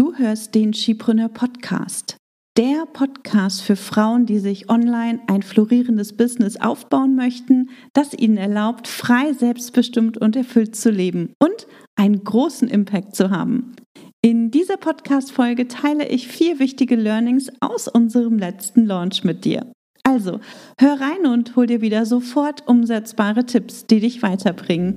Du hörst den Skipreneur Podcast. Der Podcast für Frauen, die sich online ein florierendes Business aufbauen möchten, das ihnen erlaubt, frei, selbstbestimmt und erfüllt zu leben und einen großen Impact zu haben. In dieser Podcast-Folge teile ich vier wichtige Learnings aus unserem letzten Launch mit dir. Also, hör rein und hol dir wieder sofort umsetzbare Tipps, die dich weiterbringen.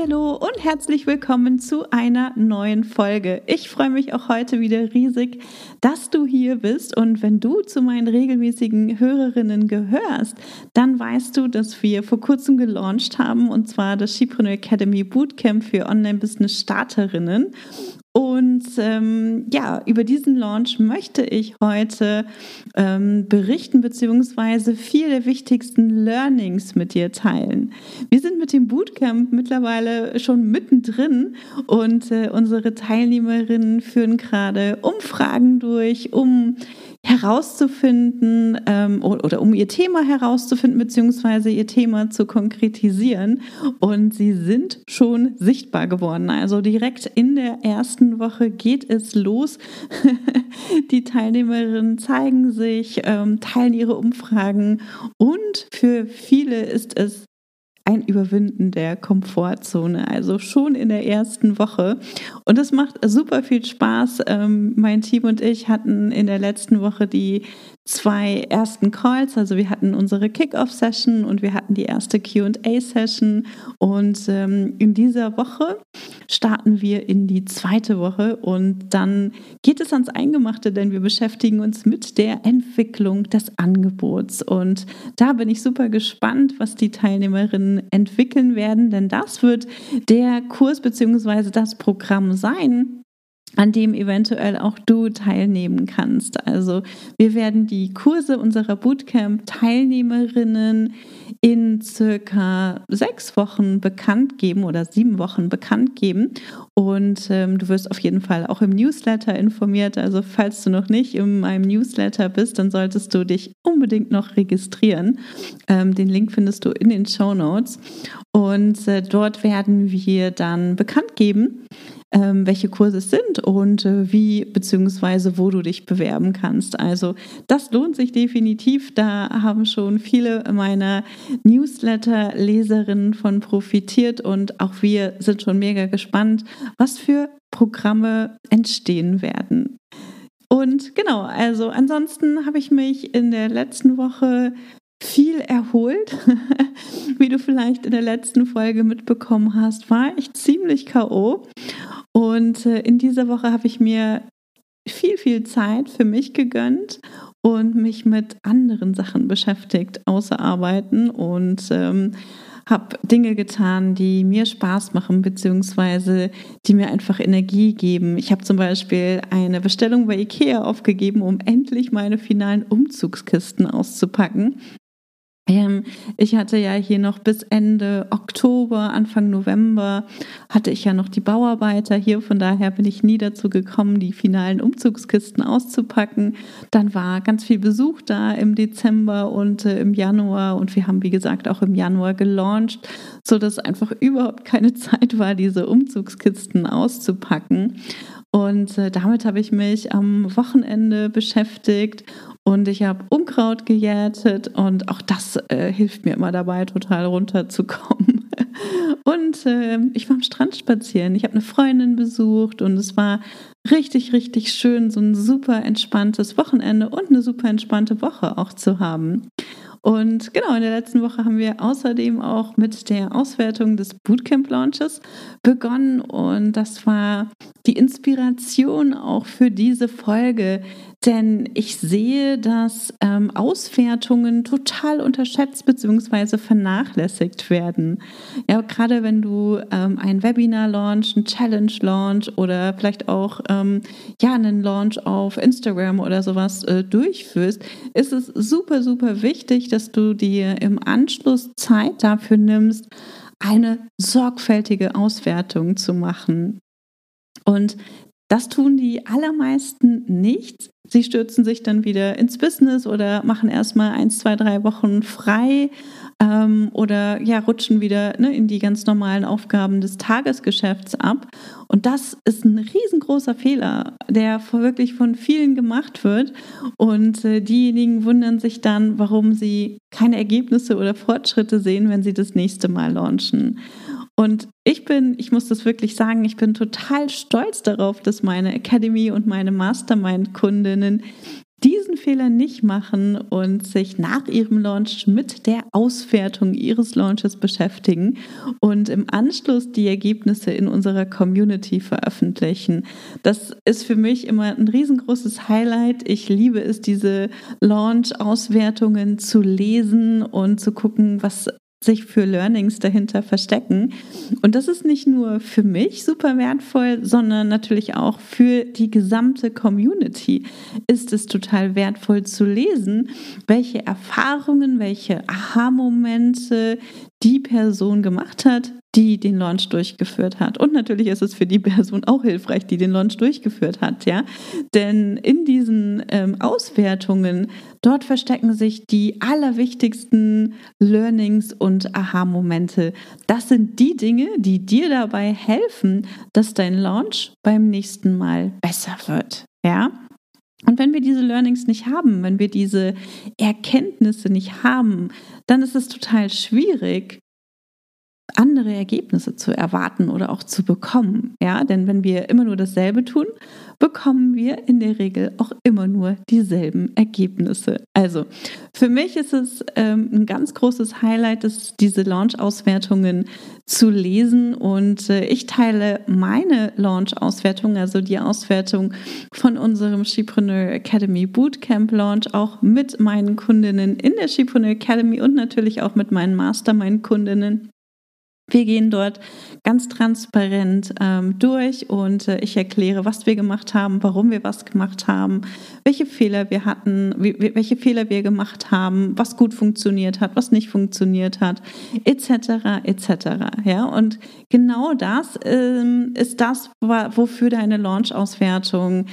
Hallo und herzlich willkommen zu einer neuen Folge. Ich freue mich auch heute wieder riesig, dass du hier bist und wenn du zu meinen regelmäßigen Hörerinnen gehörst, dann weißt du, dass wir vor kurzem gelauncht haben und zwar das Skipreneur Academy Bootcamp für Online-Business Starterinnen und ähm, ja, über diesen Launch möchte ich heute ähm, berichten beziehungsweise vier der wichtigsten Learnings mit dir teilen. Wir sind mit dem Bootcamp mittlerweile schon mittendrin und äh, unsere Teilnehmerinnen führen gerade Umfragen durch, um herauszufinden ähm, oder um ihr Thema herauszufinden, beziehungsweise ihr Thema zu konkretisieren. Und sie sind schon sichtbar geworden. Also direkt in der ersten Woche geht es los. Die Teilnehmerinnen zeigen sich, ähm, teilen ihre Umfragen und für viele ist es ein Überwinden der Komfortzone, also schon in der ersten Woche. Und das macht super viel Spaß. Ähm, mein Team und ich hatten in der letzten Woche die zwei ersten Calls. Also wir hatten unsere Kickoff-Session und wir hatten die erste QA-Session. Und ähm, in dieser Woche starten wir in die zweite Woche und dann geht es ans Eingemachte, denn wir beschäftigen uns mit der Entwicklung des Angebots. Und da bin ich super gespannt, was die Teilnehmerinnen entwickeln werden, denn das wird der Kurs bzw. das Programm sein, an dem eventuell auch du teilnehmen kannst. Also wir werden die Kurse unserer Bootcamp-Teilnehmerinnen in circa sechs Wochen bekannt geben oder sieben Wochen bekannt geben. Und ähm, du wirst auf jeden Fall auch im Newsletter informiert. Also falls du noch nicht in meinem Newsletter bist, dann solltest du dich unbedingt noch registrieren. Ähm, den Link findest du in den Show Notes. Und äh, dort werden wir dann bekannt geben, ähm, welche Kurse es sind und äh, wie beziehungsweise wo du dich bewerben kannst. Also das lohnt sich definitiv. Da haben schon viele meiner Newsletter-Leserinnen von profitiert und auch wir sind schon mega gespannt, was für Programme entstehen werden. Und genau, also ansonsten habe ich mich in der letzten Woche viel erholt. Wie du vielleicht in der letzten Folge mitbekommen hast, war ich ziemlich KO. Und äh, in dieser Woche habe ich mir viel, viel Zeit für mich gegönnt und mich mit anderen Sachen beschäftigt, außer Arbeiten und ähm, habe Dinge getan, die mir Spaß machen, beziehungsweise die mir einfach Energie geben. Ich habe zum Beispiel eine Bestellung bei IKEA aufgegeben, um endlich meine finalen Umzugskisten auszupacken. Ähm, ich hatte ja hier noch bis Ende Oktober, Anfang November hatte ich ja noch die Bauarbeiter hier. Von daher bin ich nie dazu gekommen, die finalen Umzugskisten auszupacken. Dann war ganz viel Besuch da im Dezember und äh, im Januar. Und wir haben, wie gesagt, auch im Januar gelauncht, sodass einfach überhaupt keine Zeit war, diese Umzugskisten auszupacken. Und äh, damit habe ich mich am Wochenende beschäftigt und ich habe Unkraut gejätet und auch das äh, hilft mir immer dabei, total runterzukommen. Und äh, ich war am Strand spazieren. Ich habe eine Freundin besucht und es war richtig, richtig schön, so ein super entspanntes Wochenende und eine super entspannte Woche auch zu haben. Und genau, in der letzten Woche haben wir außerdem auch mit der Auswertung des Bootcamp-Launches begonnen. Und das war die Inspiration auch für diese Folge. Denn ich sehe, dass ähm, Auswertungen total unterschätzt bzw. vernachlässigt werden. Ja, gerade wenn du ähm, ein Webinar launch, ein Challenge launch oder vielleicht auch ähm, ja, einen Launch auf Instagram oder sowas äh, durchführst, ist es super, super wichtig, dass du dir im Anschluss Zeit dafür nimmst, eine sorgfältige Auswertung zu machen. Und das tun die allermeisten nicht. Sie stürzen sich dann wieder ins Business oder machen erstmal eins, zwei, drei Wochen frei ähm, oder ja, rutschen wieder ne, in die ganz normalen Aufgaben des Tagesgeschäfts ab. Und das ist ein riesengroßer Fehler, der wirklich von vielen gemacht wird. Und äh, diejenigen wundern sich dann, warum sie keine Ergebnisse oder Fortschritte sehen, wenn sie das nächste Mal launchen. Und ich bin, ich muss das wirklich sagen, ich bin total stolz darauf, dass meine Academy und meine Mastermind-Kundinnen diesen Fehler nicht machen und sich nach ihrem Launch mit der Auswertung ihres Launches beschäftigen und im Anschluss die Ergebnisse in unserer Community veröffentlichen. Das ist für mich immer ein riesengroßes Highlight. Ich liebe es, diese Launch-Auswertungen zu lesen und zu gucken, was sich für Learnings dahinter verstecken. Und das ist nicht nur für mich super wertvoll, sondern natürlich auch für die gesamte Community ist es total wertvoll zu lesen, welche Erfahrungen, welche Aha-Momente die Person gemacht hat, die den Launch durchgeführt hat. Und natürlich ist es für die Person auch hilfreich, die den Launch durchgeführt hat, ja. Denn in diesen ähm, Auswertungen, dort verstecken sich die allerwichtigsten Learnings und Aha-Momente. Das sind die Dinge, die dir dabei helfen, dass dein Launch beim nächsten Mal besser wird, ja. Und wenn wir diese Learnings nicht haben, wenn wir diese Erkenntnisse nicht haben, dann ist es total schwierig, andere Ergebnisse zu erwarten oder auch zu bekommen. Ja, denn wenn wir immer nur dasselbe tun, bekommen wir in der Regel auch immer nur dieselben Ergebnisse. Also für mich ist es ähm, ein ganz großes Highlight, dass diese Launch-Auswertungen zu lesen und äh, ich teile meine Launch-Auswertung, also die Auswertung von unserem Shepreneur Academy Bootcamp Launch auch mit meinen Kundinnen in der Shepreneur Academy und natürlich auch mit meinen Mastermind-Kundinnen wir gehen dort ganz transparent ähm, durch und äh, ich erkläre, was wir gemacht haben, warum wir was gemacht haben, welche Fehler wir hatten, wie, welche Fehler wir gemacht haben, was gut funktioniert hat, was nicht funktioniert hat, etc. etc. Ja, und genau das ähm, ist das, wofür deine Launch-Auswertung äh,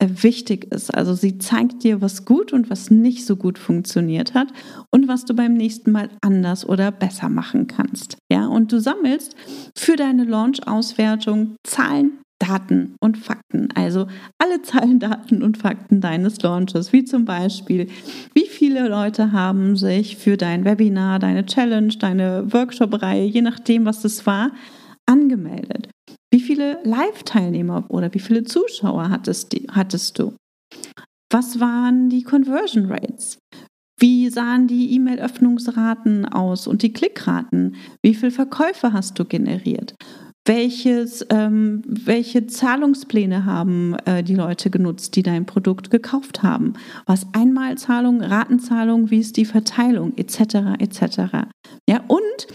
wichtig ist. Also sie zeigt dir, was gut und was nicht so gut funktioniert hat und was du beim nächsten Mal anders oder besser machen kannst. Ja, und du sammelst für deine Launch-Auswertung Zahlen, Daten und Fakten. Also alle Zahlen, Daten und Fakten deines Launches, wie zum Beispiel, wie viele Leute haben sich für dein Webinar, deine Challenge, deine Workshop-Reihe, je nachdem, was es war, angemeldet. Wie viele Live-Teilnehmer oder wie viele Zuschauer hattest, hattest du? Was waren die Conversion Rates? Wie sahen die E-Mail-Öffnungsraten aus und die Klickraten? Wie viele Verkäufe hast du generiert? Welches, ähm, welche Zahlungspläne haben äh, die Leute genutzt, die dein Produkt gekauft haben? Was Einmalzahlung, Ratenzahlung, wie ist die Verteilung, etc. etc. Ja, und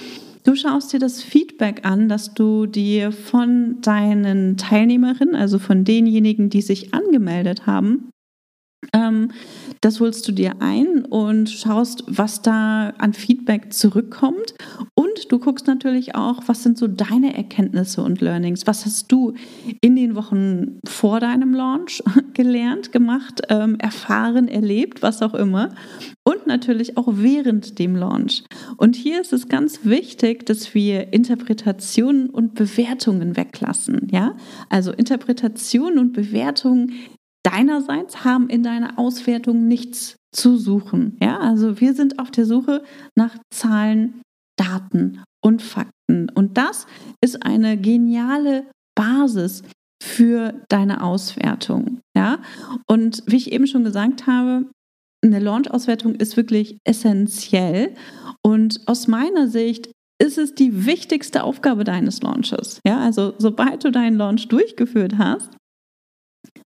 du schaust dir das Feedback an, das du dir von deinen Teilnehmerinnen, also von denjenigen, die sich angemeldet haben, ähm, das holst du dir ein und schaust, was da an Feedback zurückkommt. Und du guckst natürlich auch, was sind so deine Erkenntnisse und Learnings? Was hast du in den Wochen vor deinem Launch gelernt, gemacht, ähm, erfahren, erlebt, was auch immer? Und natürlich auch während dem Launch. Und hier ist es ganz wichtig, dass wir Interpretationen und Bewertungen weglassen. Ja? Also Interpretationen und Bewertungen deinerseits haben in deiner Auswertung nichts zu suchen. Ja, also wir sind auf der Suche nach Zahlen, Daten und Fakten. Und das ist eine geniale Basis für deine Auswertung. Ja, und wie ich eben schon gesagt habe, eine Launch-Auswertung ist wirklich essentiell. Und aus meiner Sicht ist es die wichtigste Aufgabe deines Launches. Ja, also sobald du deinen Launch durchgeführt hast,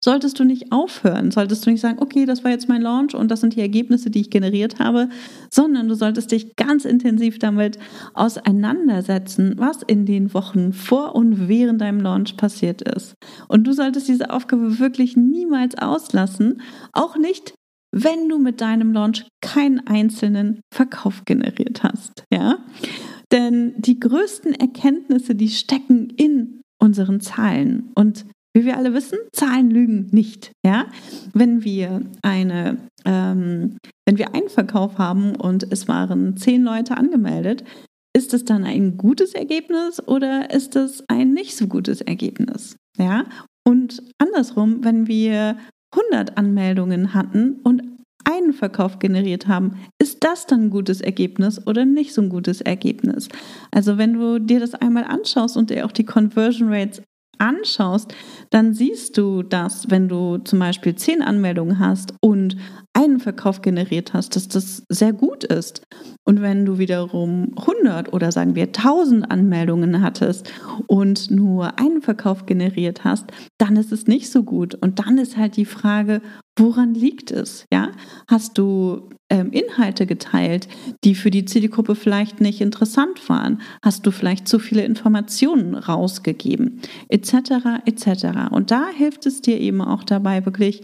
solltest du nicht aufhören, solltest du nicht sagen, okay, das war jetzt mein Launch und das sind die Ergebnisse, die ich generiert habe, sondern du solltest dich ganz intensiv damit auseinandersetzen, was in den Wochen vor und während deinem Launch passiert ist. Und du solltest diese Aufgabe wirklich niemals auslassen, auch nicht wenn du mit deinem Launch keinen einzelnen Verkauf generiert hast, ja? Denn die größten Erkenntnisse, die stecken in unseren Zahlen und wie wir alle wissen, Zahlen lügen nicht. Ja? Wenn wir eine, ähm, wenn wir einen Verkauf haben und es waren zehn Leute angemeldet, ist es dann ein gutes Ergebnis oder ist es ein nicht so gutes Ergebnis? Ja? Und andersrum, wenn wir 100 Anmeldungen hatten und einen Verkauf generiert haben, ist das dann ein gutes Ergebnis oder nicht so ein gutes Ergebnis? Also wenn du dir das einmal anschaust und dir auch die Conversion Rates anschaust, dann siehst du, dass wenn du zum Beispiel zehn Anmeldungen hast und einen Verkauf generiert hast, dass das sehr gut ist. Und wenn du wiederum 100 oder sagen wir 1000 Anmeldungen hattest und nur einen Verkauf generiert hast, dann ist es nicht so gut. Und dann ist halt die Frage, woran liegt es? Ja, hast du ähm, Inhalte geteilt, die für die Zielgruppe vielleicht nicht interessant waren? Hast du vielleicht zu viele Informationen rausgegeben? Etc. etc. Und da hilft es dir eben auch dabei, wirklich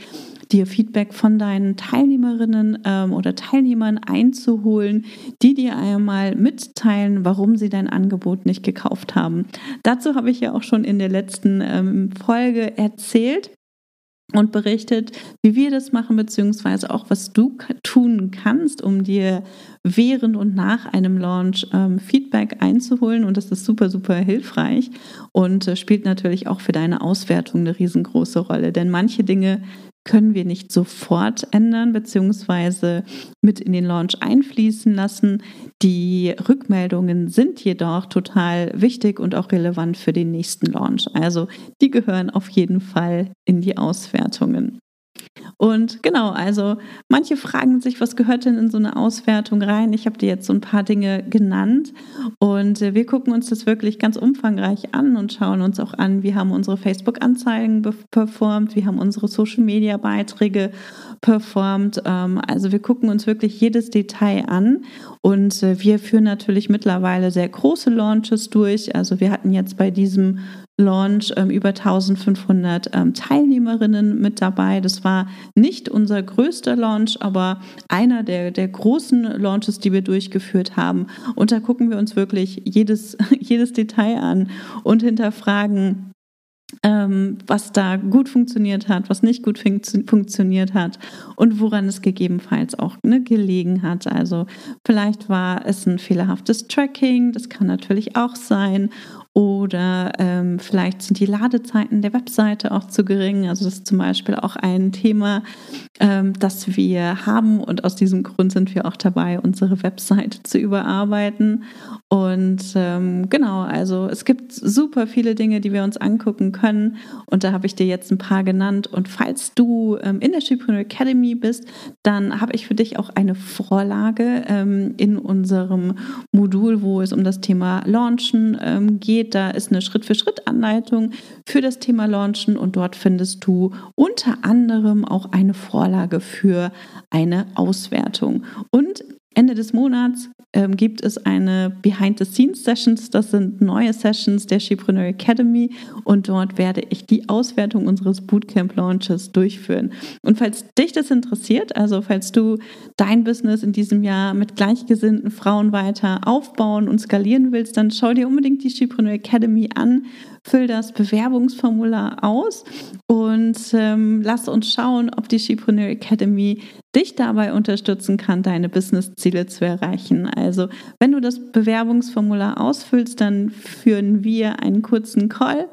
dir Feedback von deinen Teilnehmerinnen ähm, oder Teilnehmern einzuholen, die dir einmal mitteilen, warum sie dein Angebot nicht gekauft haben. Dazu habe ich ja auch schon in der letzten ähm, Folge erzählt und berichtet, wie wir das machen, beziehungsweise auch, was du tun kannst, um dir während und nach einem Launch ähm, Feedback einzuholen. Und das ist super, super hilfreich und äh, spielt natürlich auch für deine Auswertung eine riesengroße Rolle. Denn manche Dinge können wir nicht sofort ändern beziehungsweise mit in den Launch einfließen lassen. Die Rückmeldungen sind jedoch total wichtig und auch relevant für den nächsten Launch. Also die gehören auf jeden Fall in die Auswertungen. Und genau, also manche fragen sich, was gehört denn in so eine Auswertung rein? Ich habe dir jetzt so ein paar Dinge genannt und äh, wir gucken uns das wirklich ganz umfangreich an und schauen uns auch an, wie haben unsere Facebook-Anzeigen performt, wie haben unsere Social-Media-Beiträge performt. Ähm, also wir gucken uns wirklich jedes Detail an und äh, wir führen natürlich mittlerweile sehr große Launches durch. Also wir hatten jetzt bei diesem Launch ähm, über 1500 ähm, Teilnehmerinnen mit dabei. Das war nicht unser größter Launch, aber einer der, der großen Launches, die wir durchgeführt haben. Und da gucken wir uns wirklich jedes, jedes Detail an und hinterfragen, ähm, was da gut funktioniert hat, was nicht gut fun funktioniert hat und woran es gegebenenfalls auch ne, gelegen hat. Also vielleicht war es ein fehlerhaftes Tracking, das kann natürlich auch sein. Oder ähm, vielleicht sind die Ladezeiten der Webseite auch zu gering. Also das ist zum Beispiel auch ein Thema, ähm, das wir haben. Und aus diesem Grund sind wir auch dabei, unsere Webseite zu überarbeiten. Und ähm, genau, also es gibt super viele Dinge, die wir uns angucken können. Und da habe ich dir jetzt ein paar genannt. Und falls du ähm, in der Shipreneur Academy bist, dann habe ich für dich auch eine Vorlage ähm, in unserem Modul, wo es um das Thema Launchen ähm, geht geht. Da ist eine Schritt-für-Schritt-Anleitung für das Thema Launchen und dort findest du unter anderem auch eine Vorlage für eine Auswertung. Und Ende des Monats ähm, gibt es eine Behind-the-Scenes-Sessions. Das sind neue Sessions der Shepreneur Academy und dort werde ich die Auswertung unseres Bootcamp-Launches durchführen. Und falls dich das interessiert, also falls du dein Business in diesem Jahr mit gleichgesinnten Frauen weiter aufbauen und skalieren willst, dann schau dir unbedingt die Shepreneur Academy an füll das Bewerbungsformular aus und ähm, lass uns schauen, ob die Shepreneur Academy dich dabei unterstützen kann, deine Business-Ziele zu erreichen. Also, wenn du das Bewerbungsformular ausfüllst, dann führen wir einen kurzen Call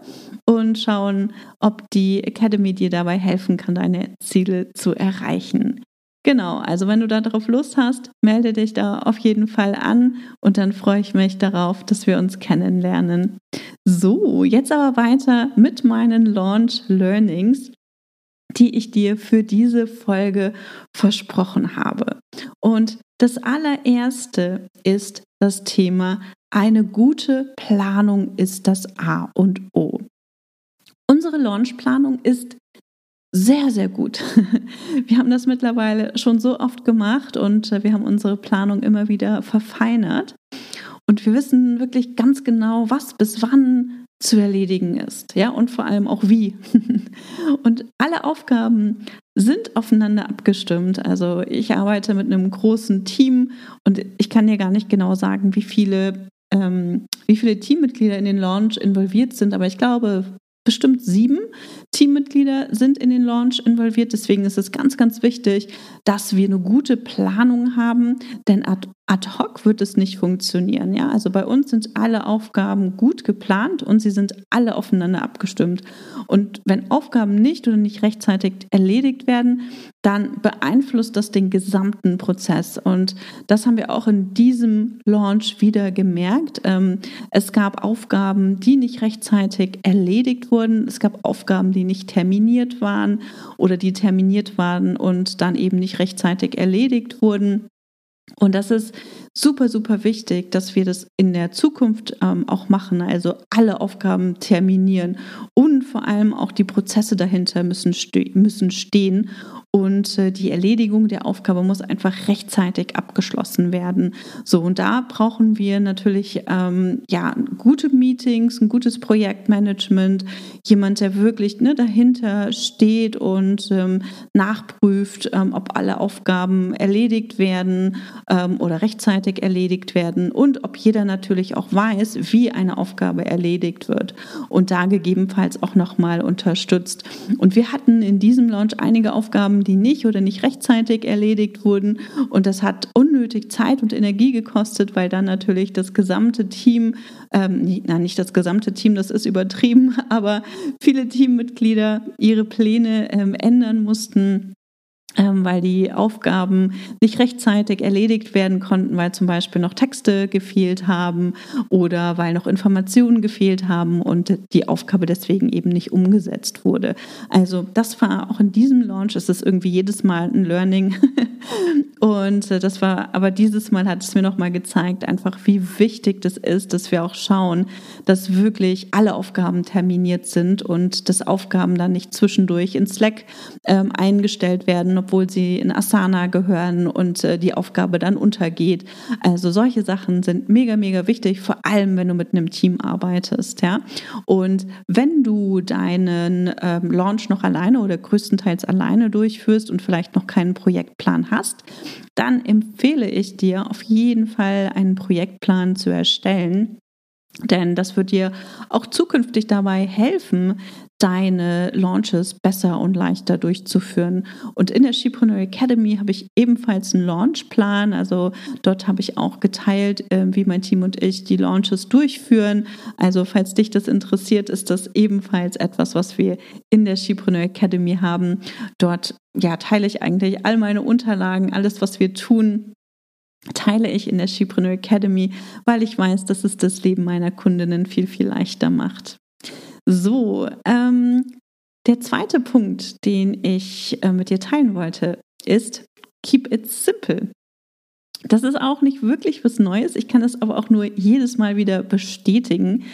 und schauen, ob die Academy dir dabei helfen kann, deine Ziele zu erreichen. Genau, also wenn du darauf Lust hast, melde dich da auf jeden Fall an und dann freue ich mich darauf, dass wir uns kennenlernen. So, jetzt aber weiter mit meinen Launch Learnings die ich dir für diese Folge versprochen habe. Und das allererste ist das Thema, eine gute Planung ist das A und O. Unsere Launchplanung ist sehr, sehr gut. Wir haben das mittlerweile schon so oft gemacht und wir haben unsere Planung immer wieder verfeinert. Und wir wissen wirklich ganz genau, was bis wann zu erledigen ist, ja, und vor allem auch wie. und alle Aufgaben sind aufeinander abgestimmt. Also ich arbeite mit einem großen Team und ich kann dir gar nicht genau sagen, wie viele, ähm, wie viele Teammitglieder in den Launch involviert sind, aber ich glaube, bestimmt sieben Teammitglieder sind in den Launch involviert. Deswegen ist es ganz, ganz wichtig, dass wir eine gute Planung haben, denn ad, ad hoc wird es nicht funktionieren. Ja? Also bei uns sind alle Aufgaben gut geplant und sie sind alle aufeinander abgestimmt. Und wenn Aufgaben nicht oder nicht rechtzeitig erledigt werden, dann beeinflusst das den gesamten Prozess. Und das haben wir auch in diesem Launch wieder gemerkt. Ähm, es gab Aufgaben, die nicht rechtzeitig erledigt wurden. Es gab Aufgaben, die nicht terminiert waren oder die terminiert waren und dann eben nicht rechtzeitig erledigt wurden. Und das ist super, super wichtig, dass wir das in der Zukunft ähm, auch machen. Also alle Aufgaben terminieren und vor allem auch die Prozesse dahinter müssen, ste müssen stehen und äh, die Erledigung der Aufgabe muss einfach rechtzeitig abgeschlossen werden. So, und da brauchen wir natürlich ähm, ja, gute Meetings, ein gutes Projektmanagement, jemand, der wirklich ne, dahinter steht und ähm, nachprüft, ähm, ob alle Aufgaben erledigt werden ähm, oder rechtzeitig erledigt werden und ob jeder natürlich auch weiß, wie eine Aufgabe erledigt wird und da gegebenenfalls auch nochmal unterstützt. Und wir hatten in diesem Launch einige Aufgaben, die nicht oder nicht rechtzeitig erledigt wurden. Und das hat unnötig Zeit und Energie gekostet, weil dann natürlich das gesamte Team, ähm, na, nicht das gesamte Team, das ist übertrieben, aber viele Teammitglieder ihre Pläne ähm, ändern mussten weil die Aufgaben nicht rechtzeitig erledigt werden konnten, weil zum Beispiel noch Texte gefehlt haben oder weil noch Informationen gefehlt haben und die Aufgabe deswegen eben nicht umgesetzt wurde. Also das war auch in diesem Launch, es ist irgendwie jedes Mal ein Learning und äh, das war, aber dieses Mal hat es mir nochmal gezeigt, einfach wie wichtig das ist, dass wir auch schauen, dass wirklich alle Aufgaben terminiert sind und dass Aufgaben dann nicht zwischendurch in Slack ähm, eingestellt werden, obwohl sie in Asana gehören und äh, die Aufgabe dann untergeht. Also solche Sachen sind mega, mega wichtig, vor allem wenn du mit einem Team arbeitest. Ja? Und wenn du deinen ähm, Launch noch alleine oder größtenteils alleine durchführst und vielleicht noch keinen Projektplan hast, dann empfehle ich dir auf jeden Fall einen Projektplan zu erstellen. Denn das wird dir auch zukünftig dabei helfen, deine Launches besser und leichter durchzuführen. Und in der Shepreneur Academy habe ich ebenfalls einen Launchplan. Also dort habe ich auch geteilt, ähm, wie mein Team und ich die Launches durchführen. Also falls dich das interessiert, ist das ebenfalls etwas, was wir in der Shepreneur Academy haben. Dort ja, teile ich eigentlich all meine Unterlagen, alles, was wir tun, teile ich in der Shepreneur Academy, weil ich weiß, dass es das Leben meiner Kundinnen viel, viel leichter macht. So, ähm, der zweite Punkt, den ich äh, mit dir teilen wollte, ist Keep it simple. Das ist auch nicht wirklich was Neues. Ich kann es aber auch nur jedes Mal wieder bestätigen.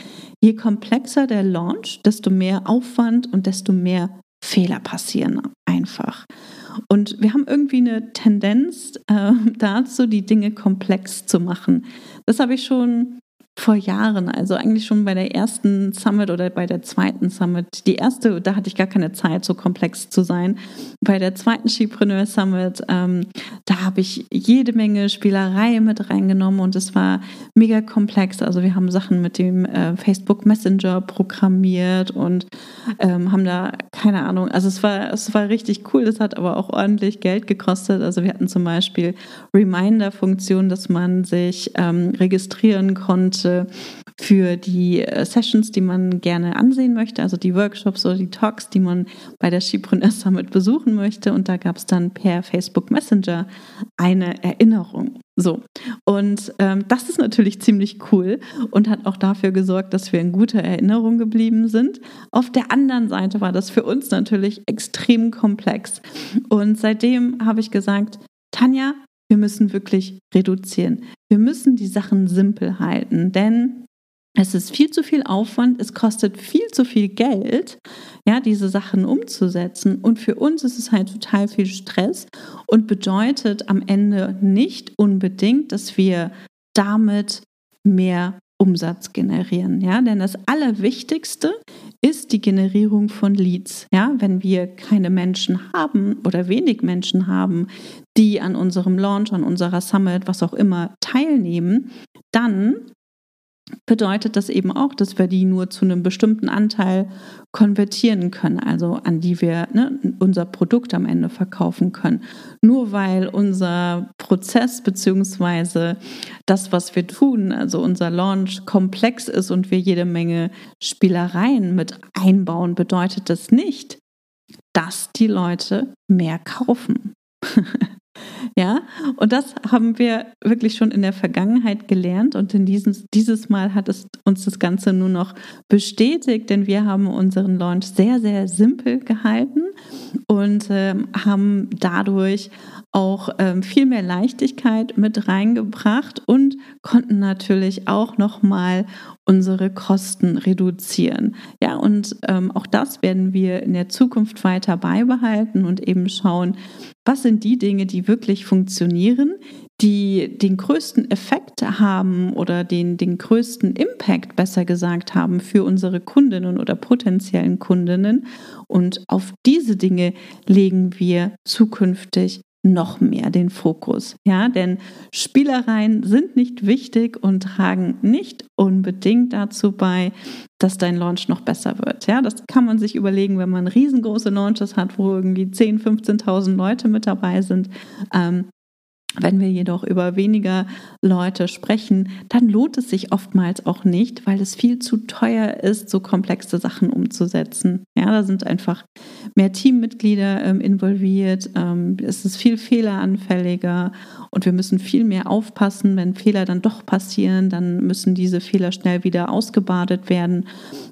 Je komplexer der Launch, desto mehr Aufwand und desto mehr Fehler passieren einfach. Und wir haben irgendwie eine Tendenz äh, dazu, die Dinge komplex zu machen. Das habe ich schon vor Jahren, also eigentlich schon bei der ersten Summit oder bei der zweiten Summit. Die erste, da hatte ich gar keine Zeit, so komplex zu sein. Bei der zweiten Skipreneur Summit, ähm, da habe ich jede Menge Spielerei mit reingenommen und es war mega komplex. Also wir haben Sachen mit dem äh, Facebook Messenger programmiert und ähm, haben da keine Ahnung. Also es war es war richtig cool. Das hat aber auch ordentlich Geld gekostet. Also wir hatten zum Beispiel Reminder-Funktion, dass man sich ähm, registrieren konnte Wünsche für die äh, Sessions, die man gerne ansehen möchte, also die Workshops oder die Talks, die man bei der Skipreneur Summit besuchen möchte. Und da gab es dann per Facebook Messenger eine Erinnerung. So, und ähm, das ist natürlich ziemlich cool und hat auch dafür gesorgt, dass wir in guter Erinnerung geblieben sind. Auf der anderen Seite war das für uns natürlich extrem komplex. Und seitdem habe ich gesagt, Tanja, wir müssen wirklich reduzieren. Wir müssen die Sachen simpel halten, denn es ist viel zu viel Aufwand, es kostet viel zu viel Geld, ja, diese Sachen umzusetzen. Und für uns ist es halt total viel Stress und bedeutet am Ende nicht unbedingt, dass wir damit mehr Umsatz generieren. Ja, denn das Allerwichtigste ist die Generierung von Leads. Ja, wenn wir keine Menschen haben oder wenig Menschen haben, die an unserem Launch, an unserer Summit, was auch immer teilnehmen, dann bedeutet das eben auch, dass wir die nur zu einem bestimmten Anteil konvertieren können, also an die wir ne, unser Produkt am Ende verkaufen können. Nur weil unser Prozess bzw. das, was wir tun, also unser Launch komplex ist und wir jede Menge Spielereien mit einbauen, bedeutet das nicht, dass die Leute mehr kaufen. Ja, und das haben wir wirklich schon in der Vergangenheit gelernt und in diesem, dieses Mal hat es uns das Ganze nur noch bestätigt, denn wir haben unseren Launch sehr, sehr simpel gehalten und äh, haben dadurch auch ähm, viel mehr Leichtigkeit mit reingebracht und konnten natürlich auch nochmal unsere Kosten reduzieren. Ja, und ähm, auch das werden wir in der Zukunft weiter beibehalten und eben schauen, was sind die Dinge, die wirklich funktionieren, die den größten Effekt haben oder den, den größten Impact, besser gesagt, haben für unsere Kundinnen oder potenziellen Kundinnen. Und auf diese Dinge legen wir zukünftig noch mehr den Fokus. Ja, denn Spielereien sind nicht wichtig und tragen nicht unbedingt dazu bei, dass dein Launch noch besser wird. Ja, das kann man sich überlegen, wenn man riesengroße Launches hat, wo irgendwie 10.000, 15.000 Leute mit dabei sind. Ähm, wenn wir jedoch über weniger Leute sprechen, dann lohnt es sich oftmals auch nicht, weil es viel zu teuer ist, so komplexe Sachen umzusetzen. Ja, da sind einfach mehr Teammitglieder ähm, involviert, ähm, es ist viel fehleranfälliger und wir müssen viel mehr aufpassen, wenn Fehler dann doch passieren, dann müssen diese Fehler schnell wieder ausgebadet werden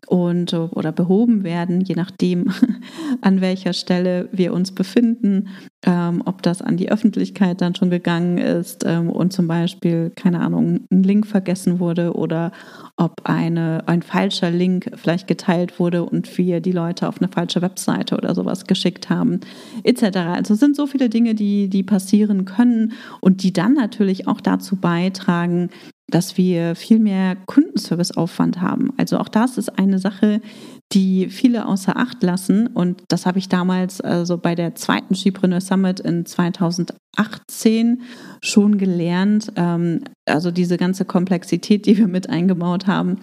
und oder behoben werden, je nachdem, an welcher Stelle wir uns befinden, ähm, ob das an die Öffentlichkeit dann schon gegangen ist ähm, und zum Beispiel, keine Ahnung, ein Link vergessen wurde oder ob eine, ein falscher Link vielleicht geteilt wurde und wir die Leute auf eine falsche Webseite oder sowas geschickt haben, etc. Also es sind so viele Dinge, die, die passieren können und die dann natürlich auch dazu beitragen, dass wir viel mehr Kundenserviceaufwand haben. Also auch das ist eine Sache, die viele außer Acht lassen. Und das habe ich damals also bei der zweiten Skipreneur Summit in 2018 schon gelernt. Ähm, also diese ganze Komplexität, die wir mit eingebaut haben,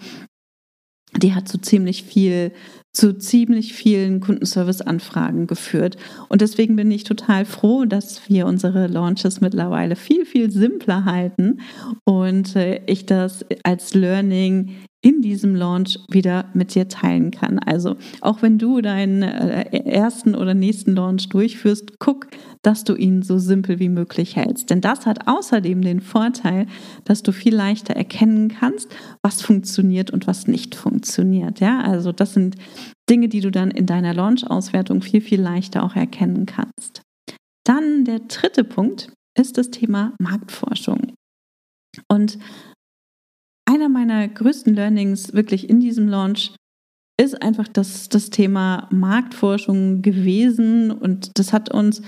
die hat so ziemlich viel zu ziemlich vielen Kundenservice-Anfragen geführt. Und deswegen bin ich total froh, dass wir unsere Launches mittlerweile viel, viel simpler halten und äh, ich das als Learning in diesem Launch wieder mit dir teilen kann. Also auch wenn du deinen äh, ersten oder nächsten Launch durchführst, guck, dass du ihn so simpel wie möglich hältst. Denn das hat außerdem den Vorteil, dass du viel leichter erkennen kannst, was funktioniert und was nicht funktioniert. Ja, also das sind Dinge, die du dann in deiner Launch-Auswertung viel, viel leichter auch erkennen kannst. Dann der dritte Punkt ist das Thema Marktforschung. Und einer meiner größten Learnings wirklich in diesem Launch ist einfach das, das Thema Marktforschung gewesen und das hat uns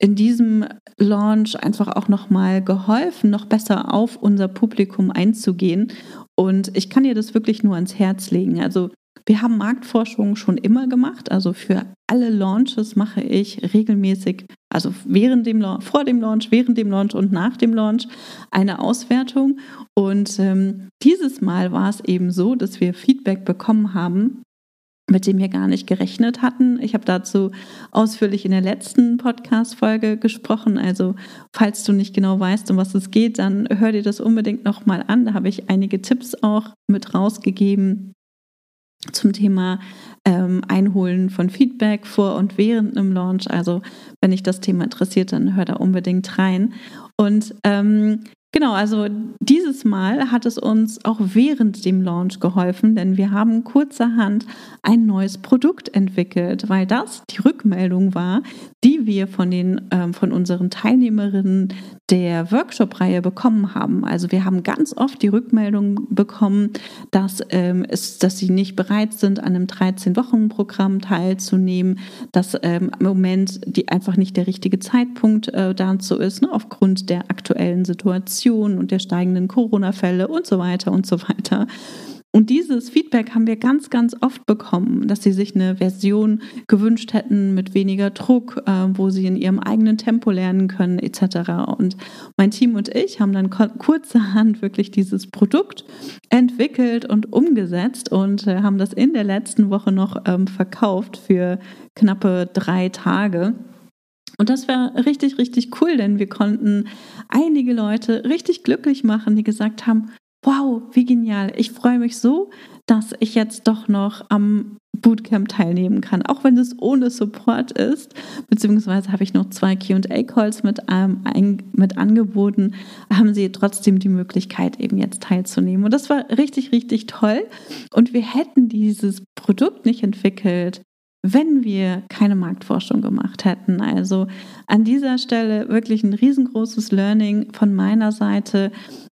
in diesem Launch einfach auch nochmal geholfen, noch besser auf unser Publikum einzugehen. Und ich kann dir das wirklich nur ans Herz legen. Also wir haben Marktforschung schon immer gemacht. Also für alle Launches mache ich regelmäßig, also während dem, vor dem Launch, während dem Launch und nach dem Launch eine Auswertung. Und ähm, dieses Mal war es eben so, dass wir Feedback bekommen haben, mit dem wir gar nicht gerechnet hatten. Ich habe dazu ausführlich in der letzten Podcast-Folge gesprochen. Also, falls du nicht genau weißt, um was es geht, dann hör dir das unbedingt nochmal an. Da habe ich einige Tipps auch mit rausgegeben zum Thema ähm, Einholen von Feedback vor und während einem Launch. Also, wenn dich das Thema interessiert, dann hör da unbedingt rein. Und ähm, Genau, also dieses Mal hat es uns auch während dem Launch geholfen, denn wir haben kurzerhand ein neues Produkt entwickelt, weil das die Rückmeldung war, die wir von den ähm, von unseren Teilnehmerinnen der Workshop-Reihe bekommen haben. Also wir haben ganz oft die Rückmeldung bekommen, dass ähm, es, dass sie nicht bereit sind, an einem 13-Wochen-Programm teilzunehmen, dass ähm, im Moment die einfach nicht der richtige Zeitpunkt äh, dazu ist, ne, aufgrund der aktuellen Situation und der steigenden Corona-Fälle und so weiter und so weiter. Und dieses Feedback haben wir ganz, ganz oft bekommen, dass sie sich eine Version gewünscht hätten mit weniger Druck, äh, wo sie in ihrem eigenen Tempo lernen können, etc. Und mein Team und ich haben dann kurzerhand wirklich dieses Produkt entwickelt und umgesetzt und äh, haben das in der letzten Woche noch ähm, verkauft für knappe drei Tage. Und das war richtig, richtig cool, denn wir konnten einige Leute richtig glücklich machen, die gesagt haben, wow, wie genial, ich freue mich so, dass ich jetzt doch noch am Bootcamp teilnehmen kann, auch wenn es ohne Support ist. Beziehungsweise habe ich noch zwei QA-Calls mit, ähm, mit angeboten, haben sie trotzdem die Möglichkeit, eben jetzt teilzunehmen. Und das war richtig, richtig toll. Und wir hätten dieses Produkt nicht entwickelt, wenn wir keine Marktforschung gemacht hätten. Also an dieser Stelle wirklich ein riesengroßes Learning von meiner Seite,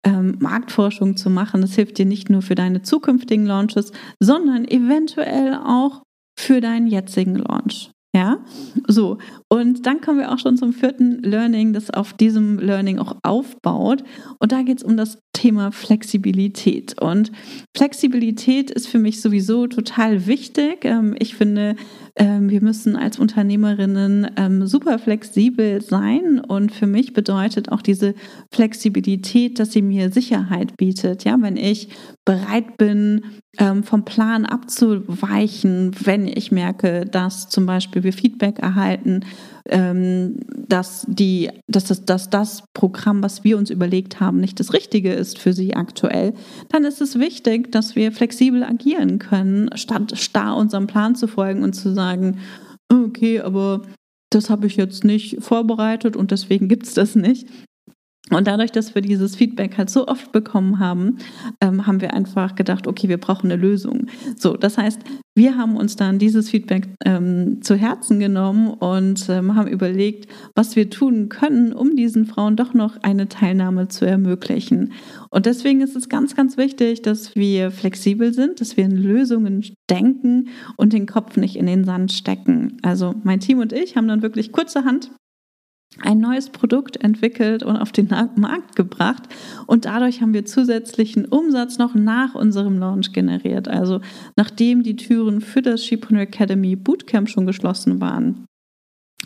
ähm, Marktforschung zu machen. Das hilft dir nicht nur für deine zukünftigen Launches, sondern eventuell auch für deinen jetzigen Launch. Ja, so. Und dann kommen wir auch schon zum vierten Learning, das auf diesem Learning auch aufbaut. Und da geht es um das Thema Flexibilität. Und Flexibilität ist für mich sowieso total wichtig. Ähm, ich finde, ähm, wir müssen als Unternehmerinnen ähm, super flexibel sein. Und für mich bedeutet auch diese Flexibilität, dass sie mir Sicherheit bietet. Ja, wenn ich bereit bin, vom Plan abzuweichen, wenn ich merke, dass zum Beispiel wir Feedback erhalten, ähm, dass, die, dass, das, dass das Programm, was wir uns überlegt haben, nicht das Richtige ist für sie aktuell, dann ist es wichtig, dass wir flexibel agieren können, statt starr unserem Plan zu folgen und zu sagen, okay, aber das habe ich jetzt nicht vorbereitet und deswegen gibt es das nicht. Und dadurch, dass wir dieses Feedback halt so oft bekommen haben, ähm, haben wir einfach gedacht, okay, wir brauchen eine Lösung. So, das heißt, wir haben uns dann dieses Feedback ähm, zu Herzen genommen und ähm, haben überlegt, was wir tun können, um diesen Frauen doch noch eine Teilnahme zu ermöglichen. Und deswegen ist es ganz, ganz wichtig, dass wir flexibel sind, dass wir in Lösungen denken und den Kopf nicht in den Sand stecken. Also mein Team und ich haben dann wirklich kurzerhand ein neues Produkt entwickelt und auf den Markt gebracht. Und dadurch haben wir zusätzlichen Umsatz noch nach unserem Launch generiert. Also nachdem die Türen für das Shipreneur Academy Bootcamp schon geschlossen waren.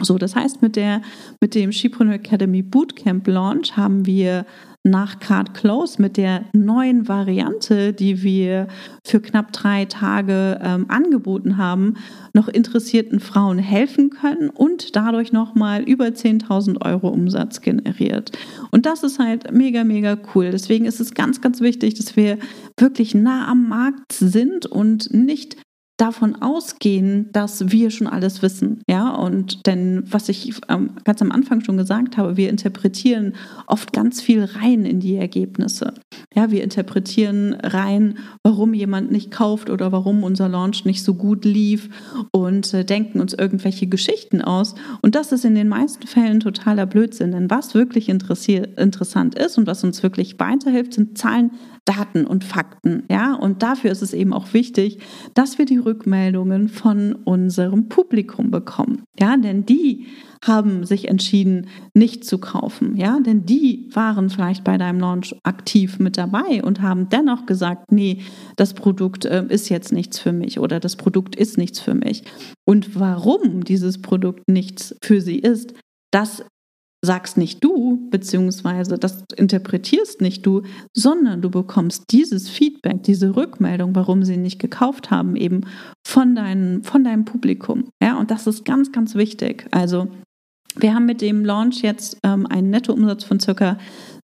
So, das heißt, mit, der, mit dem Shipreneur Academy Bootcamp Launch haben wir nach Card Close mit der neuen Variante, die wir für knapp drei Tage ähm, angeboten haben, noch interessierten Frauen helfen können und dadurch nochmal über 10.000 Euro Umsatz generiert. Und das ist halt mega, mega cool. Deswegen ist es ganz, ganz wichtig, dass wir wirklich nah am Markt sind und nicht davon ausgehen, dass wir schon alles wissen. Ja, und denn was ich ähm, ganz am Anfang schon gesagt habe, wir interpretieren oft ganz viel rein in die Ergebnisse. Ja, wir interpretieren rein, warum jemand nicht kauft oder warum unser Launch nicht so gut lief und äh, denken uns irgendwelche Geschichten aus. Und das ist in den meisten Fällen totaler Blödsinn. Denn was wirklich interessant ist und was uns wirklich weiterhilft, sind Zahlen, Daten und Fakten. Ja, und dafür ist es eben auch wichtig, dass wir die Rückmeldungen von unserem Publikum bekommen. Ja, denn die haben sich entschieden, nicht zu kaufen. Ja, denn die waren vielleicht bei deinem Launch aktiv mit dabei und haben dennoch gesagt, nee, das Produkt äh, ist jetzt nichts für mich oder das Produkt ist nichts für mich. Und warum dieses Produkt nichts für sie ist, das sagst nicht du, beziehungsweise das interpretierst nicht du, sondern du bekommst dieses Feedback, diese Rückmeldung, warum sie nicht gekauft haben, eben von, dein, von deinem Publikum. Ja, und das ist ganz, ganz wichtig. Also wir haben mit dem Launch jetzt ähm, einen Nettoumsatz von circa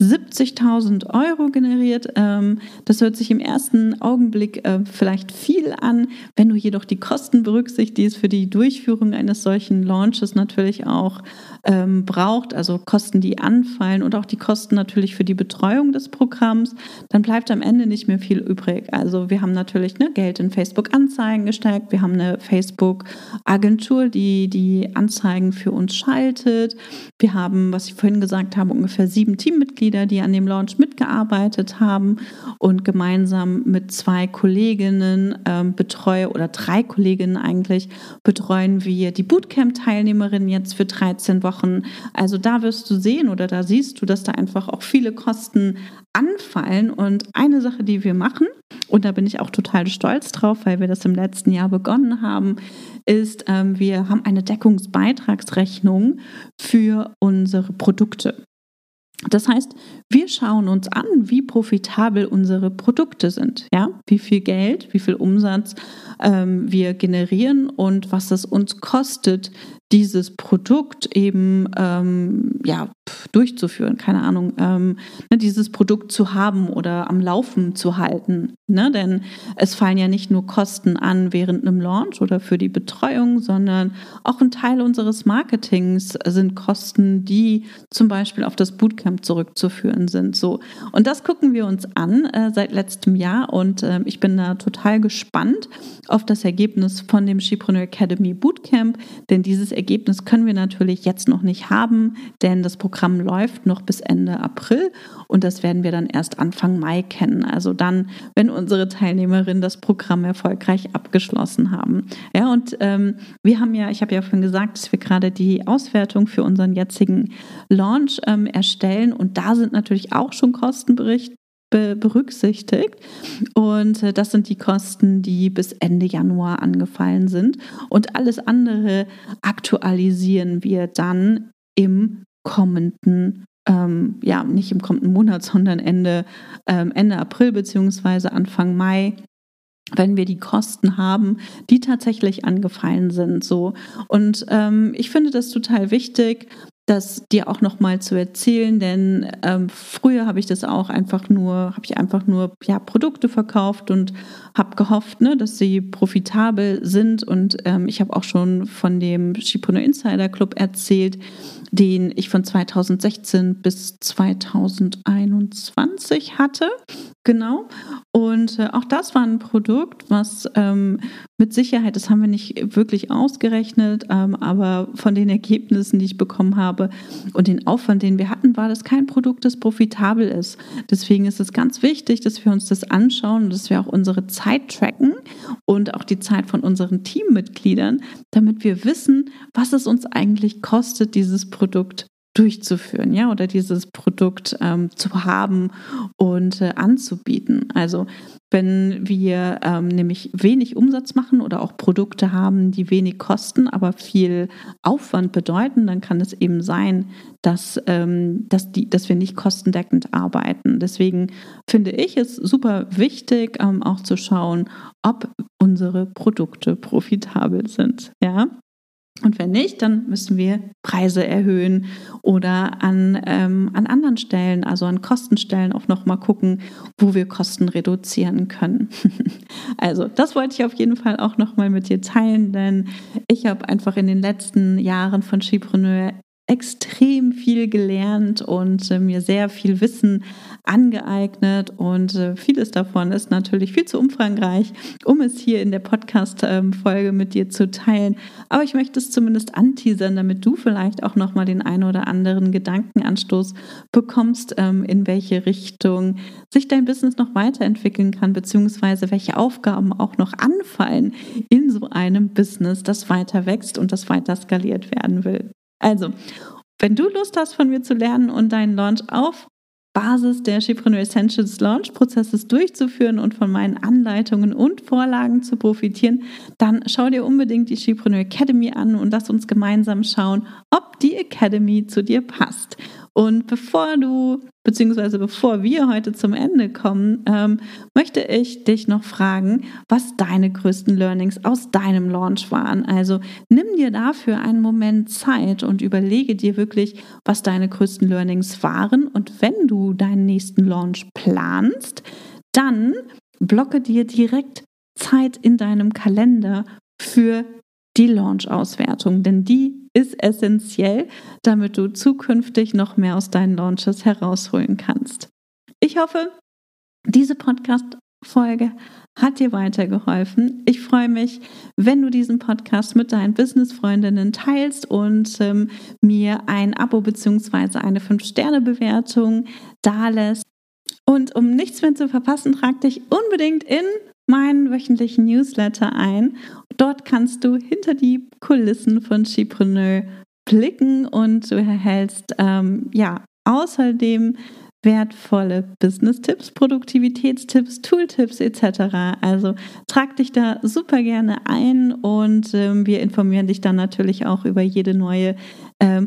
70.000 Euro generiert. Ähm, das hört sich im ersten Augenblick äh, vielleicht viel an. Wenn du jedoch die Kosten berücksichtigst für die Durchführung eines solchen Launches natürlich auch ähm, braucht, also Kosten, die anfallen und auch die Kosten natürlich für die Betreuung des Programms, dann bleibt am Ende nicht mehr viel übrig. Also wir haben natürlich ne, Geld in Facebook-Anzeigen gesteckt, wir haben eine Facebook-Agentur, die die Anzeigen für uns schaltet. Wir haben, was ich vorhin gesagt habe, ungefähr sieben Teammitglieder, die an dem Launch mitgearbeitet haben und gemeinsam mit zwei Kolleginnen ähm, betreue oder drei Kolleginnen eigentlich betreuen wir die Bootcamp-Teilnehmerinnen jetzt für 13 Wochen Wochen. Also da wirst du sehen oder da siehst du, dass da einfach auch viele Kosten anfallen. Und eine Sache, die wir machen, und da bin ich auch total stolz drauf, weil wir das im letzten Jahr begonnen haben, ist, ähm, wir haben eine Deckungsbeitragsrechnung für unsere Produkte. Das heißt, wir schauen uns an, wie profitabel unsere Produkte sind, ja, wie viel Geld, wie viel Umsatz ähm, wir generieren und was es uns kostet, dieses Produkt eben ähm, ja, durchzuführen, keine Ahnung, ähm, ne, dieses Produkt zu haben oder am Laufen zu halten. Ne? Denn es fallen ja nicht nur Kosten an während einem Launch oder für die Betreuung, sondern auch ein Teil unseres Marketings sind Kosten, die zum Beispiel auf das Bootcamp zurückzuführen sind. So. Und das gucken wir uns an äh, seit letztem Jahr und äh, ich bin da total gespannt auf das Ergebnis von dem Chipreneur Academy Bootcamp, denn dieses Ergebnis können wir natürlich jetzt noch nicht haben, denn das Programm läuft noch bis Ende April und das werden wir dann erst Anfang Mai kennen. Also dann, wenn unsere Teilnehmerinnen das Programm erfolgreich abgeschlossen haben. Ja, und ähm, wir haben ja, ich habe ja vorhin gesagt, dass wir gerade die Auswertung für unseren jetzigen Launch ähm, erstellen und da sind natürlich auch schon Kostenberichte berücksichtigt. Und äh, das sind die Kosten, die bis Ende Januar angefallen sind. Und alles andere aktualisieren wir dann im kommenden ähm, ja, nicht im kommenden Monat, sondern Ende, ähm, Ende April beziehungsweise Anfang Mai wenn wir die Kosten haben, die tatsächlich angefallen sind. So. Und ähm, ich finde das total wichtig, das dir auch noch mal zu erzählen, denn ähm, früher habe ich das auch einfach nur, habe ich einfach nur ja, Produkte verkauft und habe gehofft, ne, dass sie profitabel sind und ähm, ich habe auch schon von dem Shipone Insider Club erzählt, den ich von 2016 bis 2021 hatte. Genau. Und äh, auch das war ein Produkt, was ähm, mit Sicherheit, das haben wir nicht wirklich ausgerechnet, ähm, aber von den Ergebnissen, die ich bekommen habe und den Aufwand, den wir hatten, war das kein Produkt, das profitabel ist. Deswegen ist es ganz wichtig, dass wir uns das anschauen und dass wir auch unsere Zeit tracken und auch die Zeit von unseren Teammitgliedern, damit wir wissen, was es uns eigentlich kostet, dieses Produkt durchzuführen, ja, oder dieses Produkt ähm, zu haben und äh, anzubieten. Also wenn wir ähm, nämlich wenig Umsatz machen oder auch Produkte haben, die wenig kosten, aber viel Aufwand bedeuten, dann kann es eben sein, dass, ähm, dass, die, dass wir nicht kostendeckend arbeiten. Deswegen finde ich es super wichtig, ähm, auch zu schauen, ob unsere Produkte profitabel sind. Ja. Und wenn nicht, dann müssen wir Preise erhöhen oder an, ähm, an anderen Stellen, also an Kostenstellen auch nochmal gucken, wo wir Kosten reduzieren können. also das wollte ich auf jeden Fall auch nochmal mit dir teilen, denn ich habe einfach in den letzten Jahren von Skipreneur extrem viel gelernt und äh, mir sehr viel Wissen angeeignet und äh, vieles davon ist natürlich viel zu umfangreich, um es hier in der Podcast-Folge mit dir zu teilen. Aber ich möchte es zumindest anteasern, damit du vielleicht auch nochmal den einen oder anderen Gedankenanstoß bekommst, ähm, in welche Richtung sich dein Business noch weiterentwickeln kann, beziehungsweise welche Aufgaben auch noch anfallen in so einem Business, das weiter wächst und das weiter skaliert werden will. Also, wenn du Lust hast, von mir zu lernen und deinen Launch auf Basis der Chipreneur Essentials Launch Prozesses durchzuführen und von meinen Anleitungen und Vorlagen zu profitieren, dann schau dir unbedingt die Chipreneur Academy an und lass uns gemeinsam schauen, ob die Academy zu dir passt. Und bevor du, beziehungsweise bevor wir heute zum Ende kommen, ähm, möchte ich dich noch fragen, was deine größten Learnings aus deinem Launch waren. Also nimm dir dafür einen Moment Zeit und überlege dir wirklich, was deine größten Learnings waren. Und wenn du deinen nächsten Launch planst, dann blocke dir direkt Zeit in deinem Kalender für die Launch-Auswertung, denn die ist essentiell, damit du zukünftig noch mehr aus deinen Launches herausholen kannst. Ich hoffe, diese Podcast-Folge hat dir weitergeholfen. Ich freue mich, wenn du diesen Podcast mit deinen Business-Freundinnen teilst und ähm, mir ein Abo bzw. eine 5-Sterne-Bewertung dalässt. Und um nichts mehr zu verpassen, trag dich unbedingt in meinen wöchentlichen Newsletter ein. Dort kannst du hinter die Kulissen von Chipreneur blicken und du erhältst ähm, ja außerdem wertvolle Business-Tipps, Produktivitätstipps, Tooltips etc. Also trag dich da super gerne ein und ähm, wir informieren dich dann natürlich auch über jede neue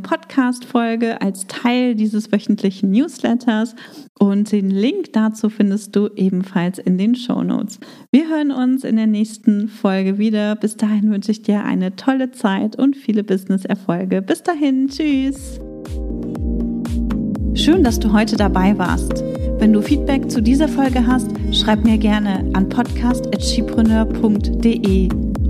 Podcast-Folge als Teil dieses wöchentlichen Newsletters und den Link dazu findest du ebenfalls in den Show Notes. Wir hören uns in der nächsten Folge wieder. Bis dahin wünsche ich dir eine tolle Zeit und viele Business-Erfolge. Bis dahin, tschüss! Schön, dass du heute dabei warst. Wenn du Feedback zu dieser Folge hast, schreib mir gerne an podcast.chipreneur.de